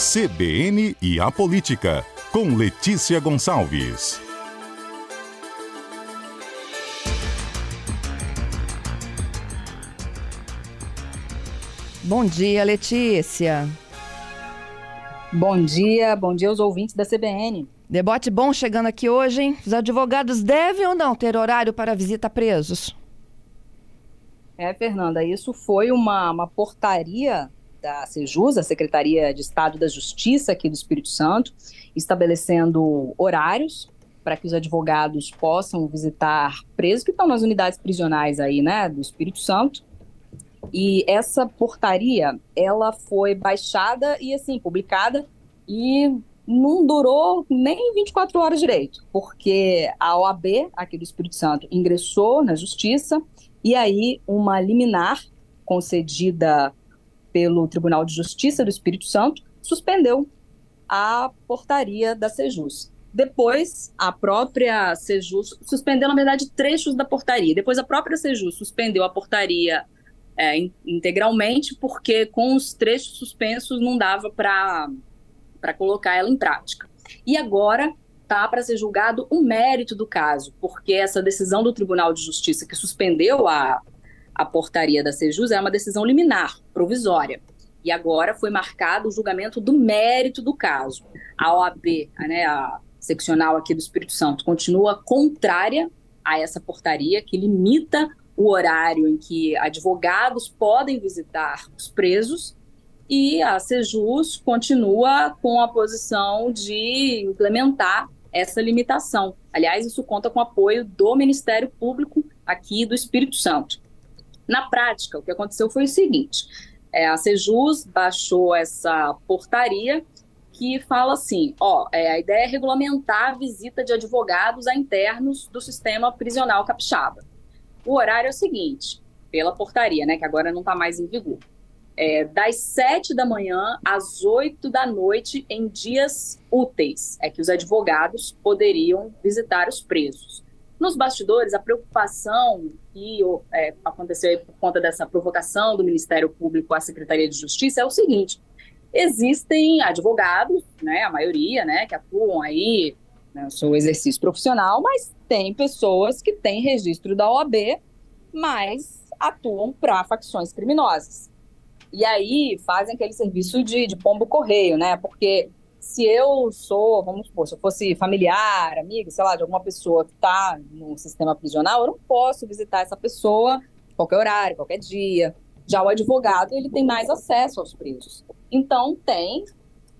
CBN e a Política, com Letícia Gonçalves. Bom dia, Letícia. Bom dia, bom dia aos ouvintes da CBN. Debote bom chegando aqui hoje, hein? Os advogados devem ou não ter horário para visita a presos? É, Fernanda, isso foi uma, uma portaria da Sejus, a Secretaria de Estado da Justiça aqui do Espírito Santo, estabelecendo horários para que os advogados possam visitar presos que estão nas unidades prisionais aí, né, do Espírito Santo. E essa portaria, ela foi baixada e assim publicada e não durou nem 24 horas direito, porque a OAB aqui do Espírito Santo ingressou na justiça e aí uma liminar concedida pelo Tribunal de Justiça do Espírito Santo suspendeu a portaria da Sejus. Depois, a própria Sejus suspendeu, na verdade, trechos da portaria. Depois, a própria Sejus suspendeu a portaria é, integralmente, porque com os trechos suspensos não dava para colocar ela em prática. E agora está para ser julgado o mérito do caso, porque essa decisão do Tribunal de Justiça que suspendeu a, a portaria da Sejus é uma decisão liminar, provisória. E agora foi marcado o julgamento do mérito do caso. A OAB, né, a seccional aqui do Espírito Santo, continua contrária a essa portaria que limita o horário em que advogados podem visitar os presos e a Sejus continua com a posição de implementar essa limitação. Aliás, isso conta com apoio do Ministério Público aqui do Espírito Santo. Na prática, o que aconteceu foi o seguinte: é, a Sejus baixou essa portaria que fala assim: ó, é, a ideia é regulamentar a visita de advogados a internos do sistema prisional capixaba. O horário é o seguinte, pela portaria, né, que agora não está mais em vigor. É, das sete da manhã às oito da noite em dias úteis é que os advogados poderiam visitar os presos. Nos bastidores, a preocupação que é, aconteceu por conta dessa provocação do Ministério Público à Secretaria de Justiça é o seguinte: existem advogados, né, a maioria, né, que atuam aí no né, seu exercício profissional, mas tem pessoas que têm registro da OAB, mas atuam para facções criminosas. E aí fazem aquele serviço de, de pombo correio, né? Porque se eu sou, vamos supor, se eu fosse familiar, amigo, sei lá, de alguma pessoa que está no sistema prisional, eu não posso visitar essa pessoa qualquer horário, qualquer dia. Já o advogado, ele tem mais acesso aos presos. Então, tem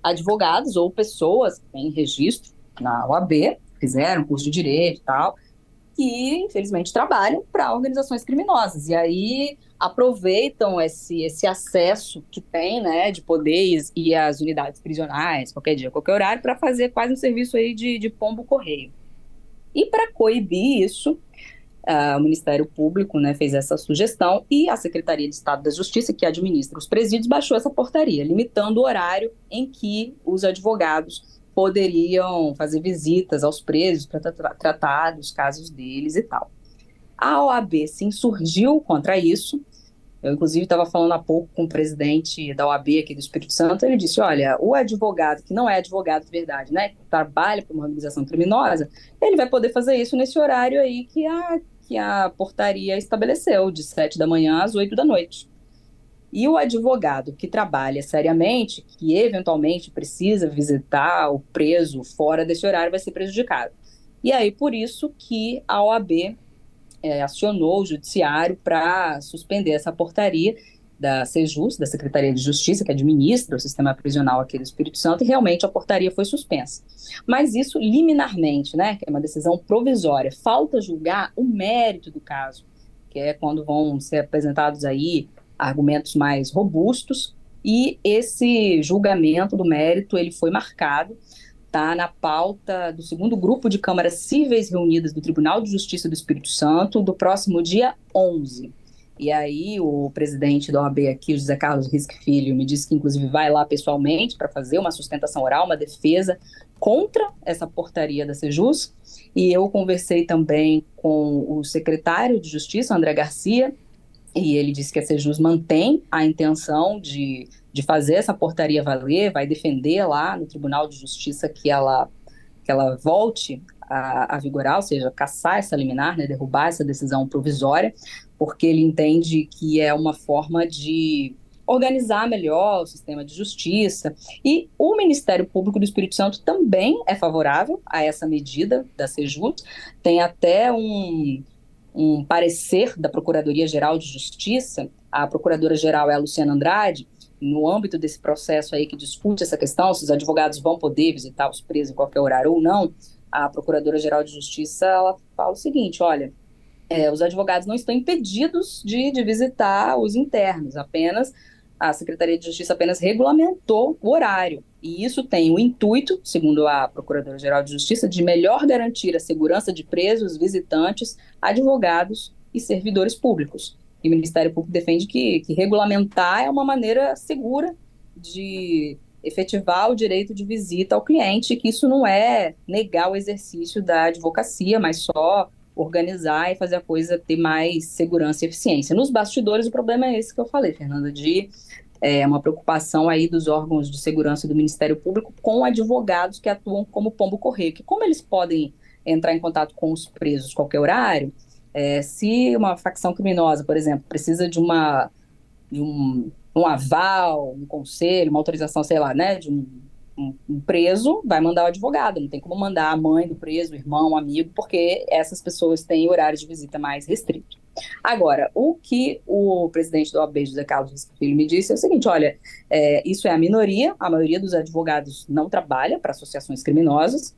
advogados ou pessoas que têm registro na OAB, fizeram curso de direito e tal, que, infelizmente, trabalham para organizações criminosas. E aí aproveitam esse, esse acesso que tem, né, de poder e as unidades prisionais, qualquer dia, qualquer horário, para fazer quase um serviço aí de, de pombo correio. E para coibir isso, uh, o Ministério Público né, fez essa sugestão e a Secretaria de Estado da Justiça, que administra os presídios, baixou essa portaria, limitando o horário em que os advogados poderiam fazer visitas aos presos para tra tratar dos casos deles e tal. A OAB se insurgiu contra isso eu, inclusive, estava falando há pouco com o presidente da OAB aqui do Espírito Santo, ele disse, olha, o advogado, que não é advogado de verdade, né, que trabalha para uma organização criminosa, ele vai poder fazer isso nesse horário aí que a, que a portaria estabeleceu, de 7 da manhã às 8 da noite. E o advogado que trabalha seriamente, que eventualmente precisa visitar o preso fora desse horário, vai ser prejudicado. E aí, por isso que a OAB é, acionou o judiciário para suspender essa portaria da Sejus, da Secretaria de Justiça, que administra o sistema prisional aqui do Espírito Santo, e realmente a portaria foi suspensa. Mas isso liminarmente, né, que é uma decisão provisória, falta julgar o mérito do caso, que é quando vão ser apresentados aí argumentos mais robustos, e esse julgamento do mérito, ele foi marcado está na pauta do segundo grupo de câmaras cíveis reunidas do Tribunal de Justiça do Espírito Santo do próximo dia 11. E aí o presidente da OAB aqui, José Carlos Risque Filho, me disse que inclusive vai lá pessoalmente para fazer uma sustentação oral, uma defesa contra essa portaria da Sejus. E eu conversei também com o secretário de Justiça, André Garcia, e ele disse que a Sejus mantém a intenção de, de fazer essa portaria valer, vai defender lá no Tribunal de Justiça que ela, que ela volte a, a vigorar, ou seja, caçar essa liminar, né, derrubar essa decisão provisória, porque ele entende que é uma forma de organizar melhor o sistema de justiça. E o Ministério Público do Espírito Santo também é favorável a essa medida da Sejut. Tem até um, um parecer da Procuradoria-Geral de Justiça, a Procuradora-Geral é a Luciana Andrade, no âmbito desse processo aí que discute essa questão, se os advogados vão poder visitar os presos em qualquer horário ou não, a Procuradora-Geral de Justiça ela fala o seguinte, olha, é, os advogados não estão impedidos de, de visitar os internos, apenas a Secretaria de Justiça apenas regulamentou o horário. E isso tem o intuito, segundo a Procuradora-Geral de Justiça, de melhor garantir a segurança de presos, visitantes, advogados e servidores públicos. E o Ministério Público defende que, que regulamentar é uma maneira segura de efetivar o direito de visita ao cliente, que isso não é negar o exercício da advocacia, mas só organizar e fazer a coisa ter mais segurança e eficiência. Nos bastidores, o problema é esse que eu falei, Fernanda, de é, uma preocupação aí dos órgãos de segurança do Ministério Público com advogados que atuam como pombo correio, que como eles podem entrar em contato com os presos qualquer horário, é, se uma facção criminosa, por exemplo, precisa de uma de um, um aval, um conselho, uma autorização, sei lá, né, de um um, preso vai mandar o advogado, não tem como mandar a mãe do preso, o irmão, o amigo, porque essas pessoas têm horários de visita mais restrito. Agora, o que o presidente do OAB, José Carlos Filho, me disse é o seguinte: olha, é, isso é a minoria, a maioria dos advogados não trabalha para associações criminosas,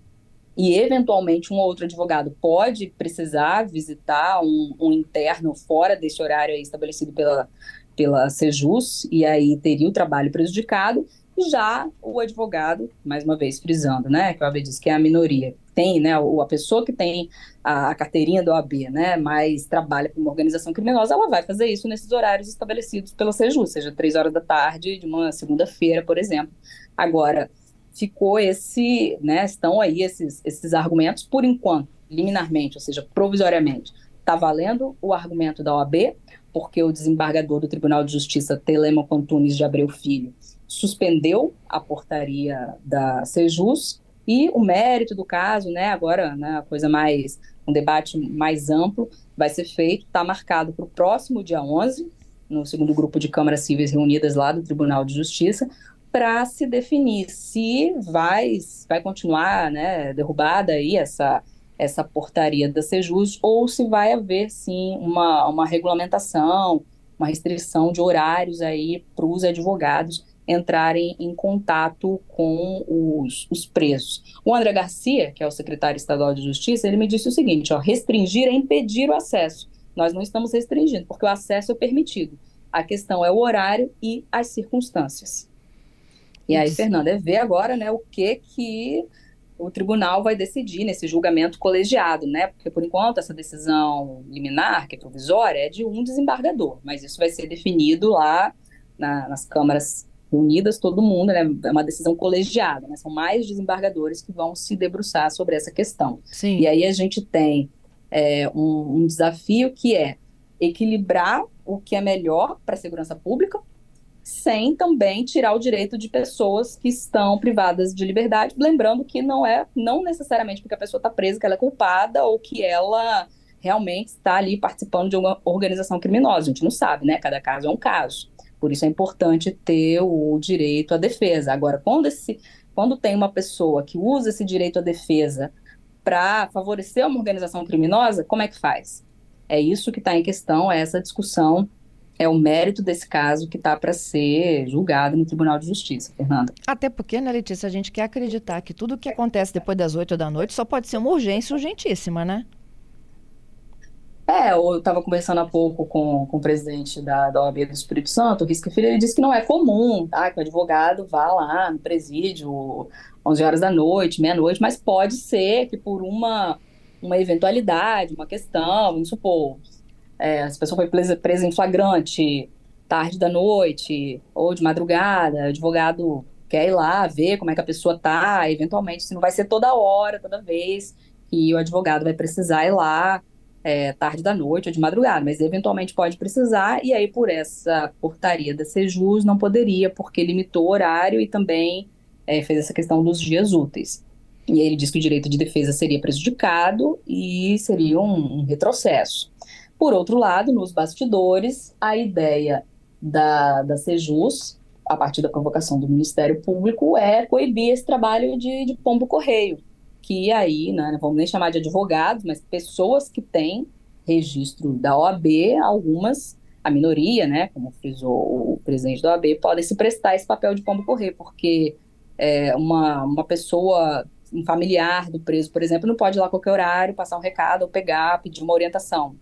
e eventualmente um outro advogado pode precisar visitar um, um interno fora desse horário estabelecido pela, pela Sejus, e aí teria o trabalho prejudicado, já o advogado, mais uma vez frisando, né, que o OAB diz que é a minoria, tem, né, a pessoa que tem a, a carteirinha do OAB, né, mas trabalha com uma organização criminosa, ela vai fazer isso nesses horários estabelecidos pela CEJU, seja três horas da tarde de uma segunda-feira, por exemplo. Agora, ficou esse, né, estão aí esses, esses argumentos, por enquanto, liminarmente, ou seja, provisoriamente, está valendo o argumento da OAB, porque o desembargador do Tribunal de Justiça, Telema Antunes de Abreu Filho, suspendeu a portaria da Sejus e o mérito do caso, né, agora, né, a coisa mais, um debate mais amplo, vai ser feito, está marcado para o próximo dia 11, no segundo grupo de câmaras cíveis reunidas lá do Tribunal de Justiça, para se definir se vai, vai continuar, né, derrubada aí essa, essa portaria da Sejus ou se vai haver, sim, uma, uma regulamentação, uma restrição de horários aí para os advogados entrarem em contato com os, os, presos. O André Garcia, que é o secretário estadual de Justiça, ele me disse o seguinte: ó, restringir é impedir o acesso. Nós não estamos restringindo, porque o acesso é permitido. A questão é o horário e as circunstâncias. E aí, Fernanda, é ver agora né, o que que o tribunal vai decidir nesse julgamento colegiado, né? Porque, por enquanto, essa decisão liminar, que é provisória, é de um desembargador, mas isso vai ser definido lá na, nas câmaras unidas todo mundo, né? É uma decisão colegiada, né? São mais desembargadores que vão se debruçar sobre essa questão. Sim. E aí a gente tem é, um, um desafio que é equilibrar o que é melhor para a segurança pública, sem também tirar o direito de pessoas que estão privadas de liberdade, lembrando que não é não necessariamente porque a pessoa está presa que ela é culpada ou que ela realmente está ali participando de uma organização criminosa. A gente não sabe, né? Cada caso é um caso. Por isso é importante ter o direito à defesa. Agora, quando, esse, quando tem uma pessoa que usa esse direito à defesa para favorecer uma organização criminosa, como é que faz? É isso que está em questão, é essa discussão, é o mérito desse caso que está para ser julgado no Tribunal de Justiça, Fernanda. Até porque, né, Letícia, a gente quer acreditar que tudo que acontece depois das oito da noite só pode ser uma urgência urgentíssima, né? É, eu estava conversando há pouco com, com o presidente da, da OAB do Espírito Santo, o Risco Filho, ele disse que não é comum, tá? Que o advogado vá lá no presídio 11 horas da noite, meia-noite, mas pode ser que por uma, uma eventualidade, uma questão, vamos supor, é, se a pessoa foi presa, presa em flagrante tarde da noite ou de madrugada, o advogado quer ir lá ver como é que a pessoa tá, eventualmente, se não vai ser toda hora, toda vez, que o advogado vai precisar ir lá é, tarde da noite ou de madrugada, mas eventualmente pode precisar, e aí por essa portaria da Sejus não poderia, porque limitou o horário e também é, fez essa questão dos dias úteis. E aí ele diz que o direito de defesa seria prejudicado e seria um, um retrocesso. Por outro lado, nos bastidores, a ideia da, da Sejus, a partir da convocação do Ministério Público, é coibir esse trabalho de, de pombo-correio, que aí, né, não vamos nem chamar de advogados, mas pessoas que têm registro da OAB, algumas, a minoria, né, como frisou o presidente da OAB, podem se prestar esse papel de pombo-correio, porque é, uma, uma pessoa, um familiar do preso, por exemplo, não pode ir lá a qualquer horário, passar um recado ou pegar, pedir uma orientação.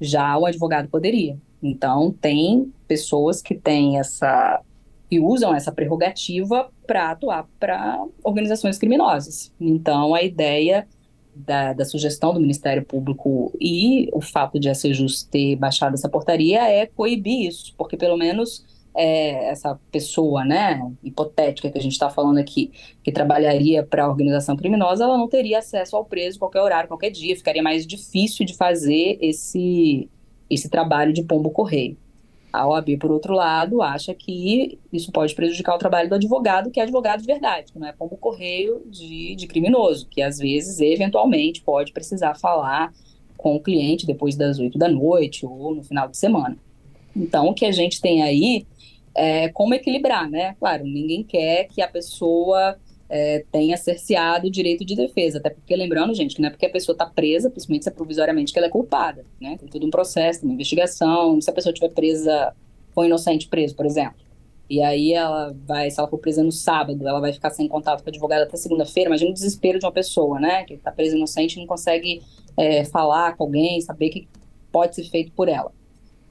Já o advogado poderia. Então, tem pessoas que têm essa e usam essa prerrogativa para atuar para organizações criminosas. Então, a ideia da, da, sugestão do Ministério Público e o fato de a Sejus ter baixado essa portaria é coibir isso, porque pelo menos é, essa pessoa, né, hipotética que a gente está falando aqui, que trabalharia para a organização criminosa, ela não teria acesso ao preso qualquer horário, qualquer dia, ficaria mais difícil de fazer esse, esse trabalho de pombo correio. A OAB, por outro lado, acha que isso pode prejudicar o trabalho do advogado, que é advogado de verdade, que não é pombo correio de, de criminoso, que às vezes, eventualmente, pode precisar falar com o cliente depois das oito da noite ou no final de semana. Então, o que a gente tem aí é como equilibrar, né? Claro, ninguém quer que a pessoa é, tenha cerceado o direito de defesa. Até porque, lembrando, gente, que não é porque a pessoa está presa, principalmente se é provisoriamente, que ela é culpada. Né? Tem todo um processo, uma investigação. Se a pessoa estiver presa, foi inocente preso, por exemplo. E aí ela vai, se ela for presa no sábado, ela vai ficar sem contato com a advogada até segunda-feira. Imagina o desespero de uma pessoa, né? Que está presa inocente e não consegue é, falar com alguém, saber o que pode ser feito por ela.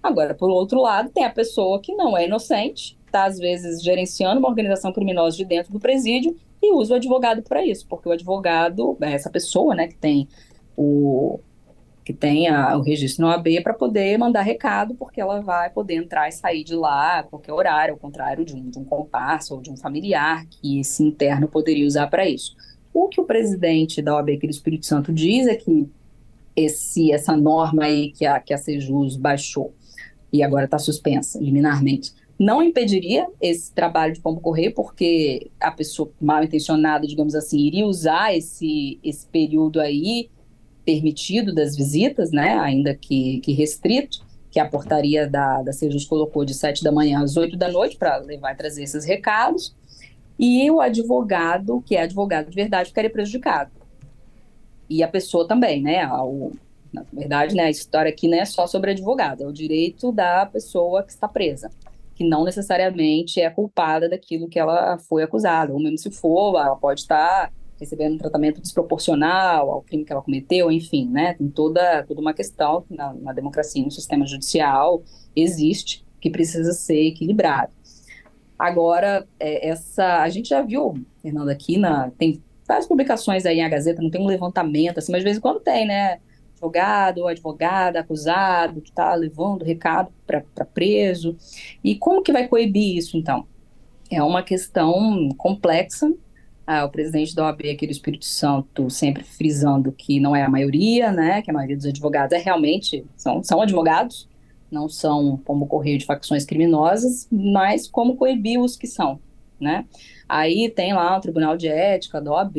Agora, por outro lado, tem a pessoa que não é inocente, está às vezes gerenciando uma organização criminosa de dentro do presídio e usa o advogado para isso, porque o advogado é essa pessoa, né, que tem o que tem a, o registro no AB para poder mandar recado, porque ela vai poder entrar e sair de lá a qualquer horário, ao contrário de um, de um comparsa ou de um familiar que esse interno poderia usar para isso. O que o presidente da OAB aqui do Espírito Santo diz é que esse, essa norma aí que a, que a Sejus baixou e agora está suspensa liminarmente, não impediria esse trabalho de pombo correio, porque a pessoa mal intencionada, digamos assim, iria usar esse, esse período aí permitido das visitas, né, ainda que, que restrito, que a portaria da, da Sejus colocou de 7 da manhã às 8 da noite para levar e trazer esses recados, e o advogado, que é advogado de verdade, ficaria prejudicado. E a pessoa também, né, ao, na verdade, né, a história aqui não é só sobre advogado, é o direito da pessoa que está presa que não necessariamente é culpada daquilo que ela foi acusada, ou mesmo se for, ela pode estar recebendo um tratamento desproporcional ao crime que ela cometeu, enfim, né? Tem toda, toda uma questão na, na democracia, no sistema judicial, existe, que precisa ser equilibrado. Agora, é, essa, a gente já viu, Fernando, aqui na, tem várias publicações aí na Gazeta, não tem um levantamento, assim, mas de vez em quando tem, né? Advogado ou advogada acusado que está levando recado para preso. E como que vai coibir isso, então? É uma questão complexa. Ah, o presidente da OAB aqui do Espírito Santo sempre frisando que não é a maioria, né? Que a maioria dos advogados é realmente são, são advogados, não são como correio de facções criminosas, mas como coibir os que são, né? Aí tem lá o Tribunal de Ética da OAB,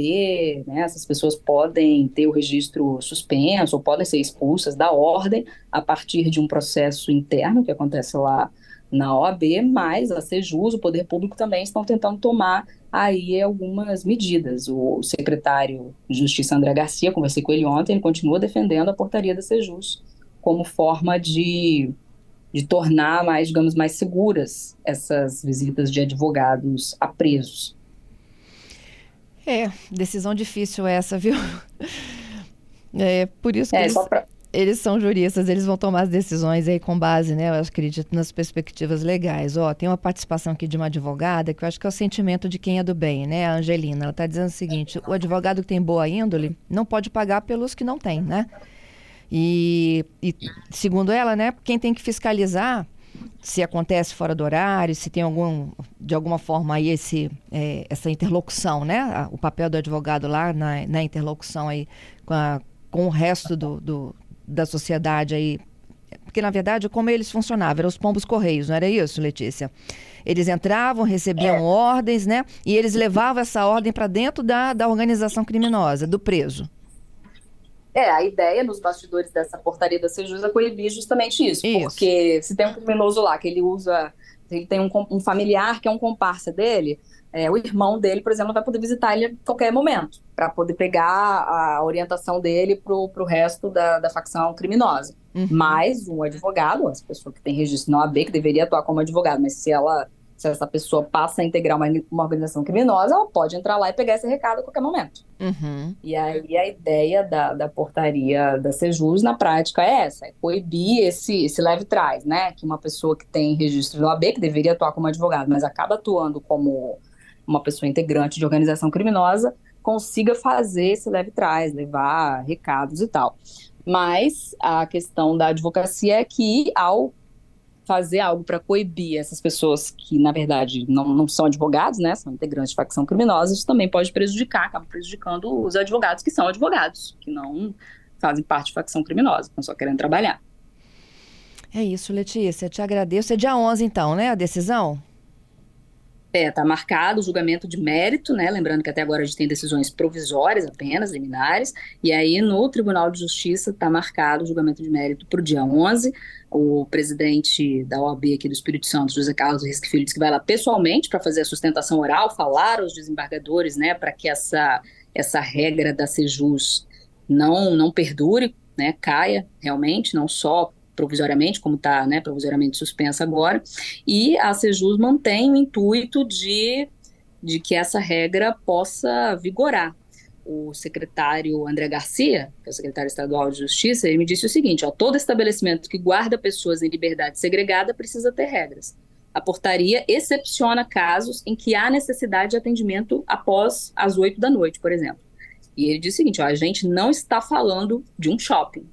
né? Essas pessoas podem ter o registro suspenso ou podem ser expulsas da ordem a partir de um processo interno que acontece lá na OAB, mas a Sejus, o Poder Público também estão tentando tomar aí algumas medidas. O secretário de Justiça André Garcia, conversei com ele ontem, ele continua defendendo a portaria da Sejus como forma de de tornar mais, digamos, mais seguras essas visitas de advogados a presos. É, decisão difícil essa, viu? É por isso que é, eles, pra... eles, são juristas, eles vão tomar as decisões aí com base, né? Eu acredito nas perspectivas legais. Ó, tem uma participação aqui de uma advogada que eu acho que é o sentimento de quem é do bem, né? A Angelina, ela está dizendo o seguinte: o advogado que tem boa índole não pode pagar pelos que não têm, né? E, e, segundo ela, né, quem tem que fiscalizar se acontece fora do horário, se tem algum, de alguma forma aí esse, é, essa interlocução, né? O papel do advogado lá na, na interlocução aí com, a, com o resto do, do, da sociedade aí porque na verdade como eles funcionavam, eram os pombos correios, não era isso, Letícia? Eles entravam, recebiam é. ordens, né? E eles levavam essa ordem para dentro da, da organização criminosa, do preso. É, a ideia nos bastidores dessa portaria da Sejusa é coibir justamente isso, isso, Porque se tem um criminoso lá que ele usa, ele tem um, um familiar que é um comparsa dele, é, o irmão dele, por exemplo, vai poder visitar ele a qualquer momento, para poder pegar a orientação dele para o resto da, da facção criminosa. Uhum. Mas um advogado, essa pessoa que tem registro na OAB, que deveria atuar como advogado, mas se ela se essa pessoa passa a integrar uma, uma organização criminosa, ela pode entrar lá e pegar esse recado a qualquer momento. Uhum. E aí a ideia da, da portaria da Sejus, na prática, é essa, é coibir esse, esse leve trás, né? Que uma pessoa que tem registro do AB, que deveria atuar como advogado, mas acaba atuando como uma pessoa integrante de organização criminosa, consiga fazer esse leve trás, levar recados e tal. Mas a questão da advocacia é que, ao fazer algo para coibir essas pessoas que, na verdade, não, não são advogados, né, são integrantes de facção criminosa, isso também pode prejudicar, acaba prejudicando os advogados que são advogados, que não fazem parte de facção criminosa, estão só querendo trabalhar. É isso, Letícia. Te agradeço. É dia 11, então, né, a decisão? É, está marcado o julgamento de mérito, né? Lembrando que até agora a gente tem decisões provisórias apenas, liminares, e aí no Tribunal de Justiça está marcado o julgamento de mérito para o dia 11. O presidente da OAB aqui do Espírito Santo, José Carlos Risque Filho, disse que vai lá pessoalmente para fazer a sustentação oral, falar aos desembargadores, né, para que essa, essa regra da Sejus não, não perdure, né, caia realmente, não só provisoriamente, como está né, provisoriamente suspensa agora, e a Sejus mantém o intuito de, de que essa regra possa vigorar. O secretário André Garcia, que é o secretário estadual de Justiça, ele me disse o seguinte: ó, todo estabelecimento que guarda pessoas em liberdade segregada precisa ter regras. A portaria excepciona casos em que há necessidade de atendimento após as oito da noite, por exemplo. E ele disse o seguinte: ó, a gente não está falando de um shopping,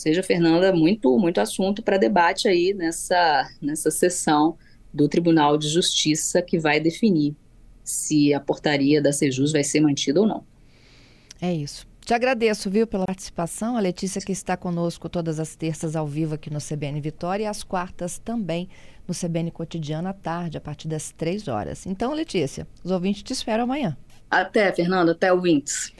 seja, Fernanda, muito, muito assunto para debate aí nessa, nessa sessão do Tribunal de Justiça que vai definir se a portaria da Sejus vai ser mantida ou não. É isso. Te agradeço, viu, pela participação. A Letícia que está conosco todas as terças ao vivo aqui no CBN Vitória e às quartas também no CBN Cotidiano à tarde, a partir das três horas. Então, Letícia, os ouvintes te esperam amanhã. Até, Fernanda, até ouvintes.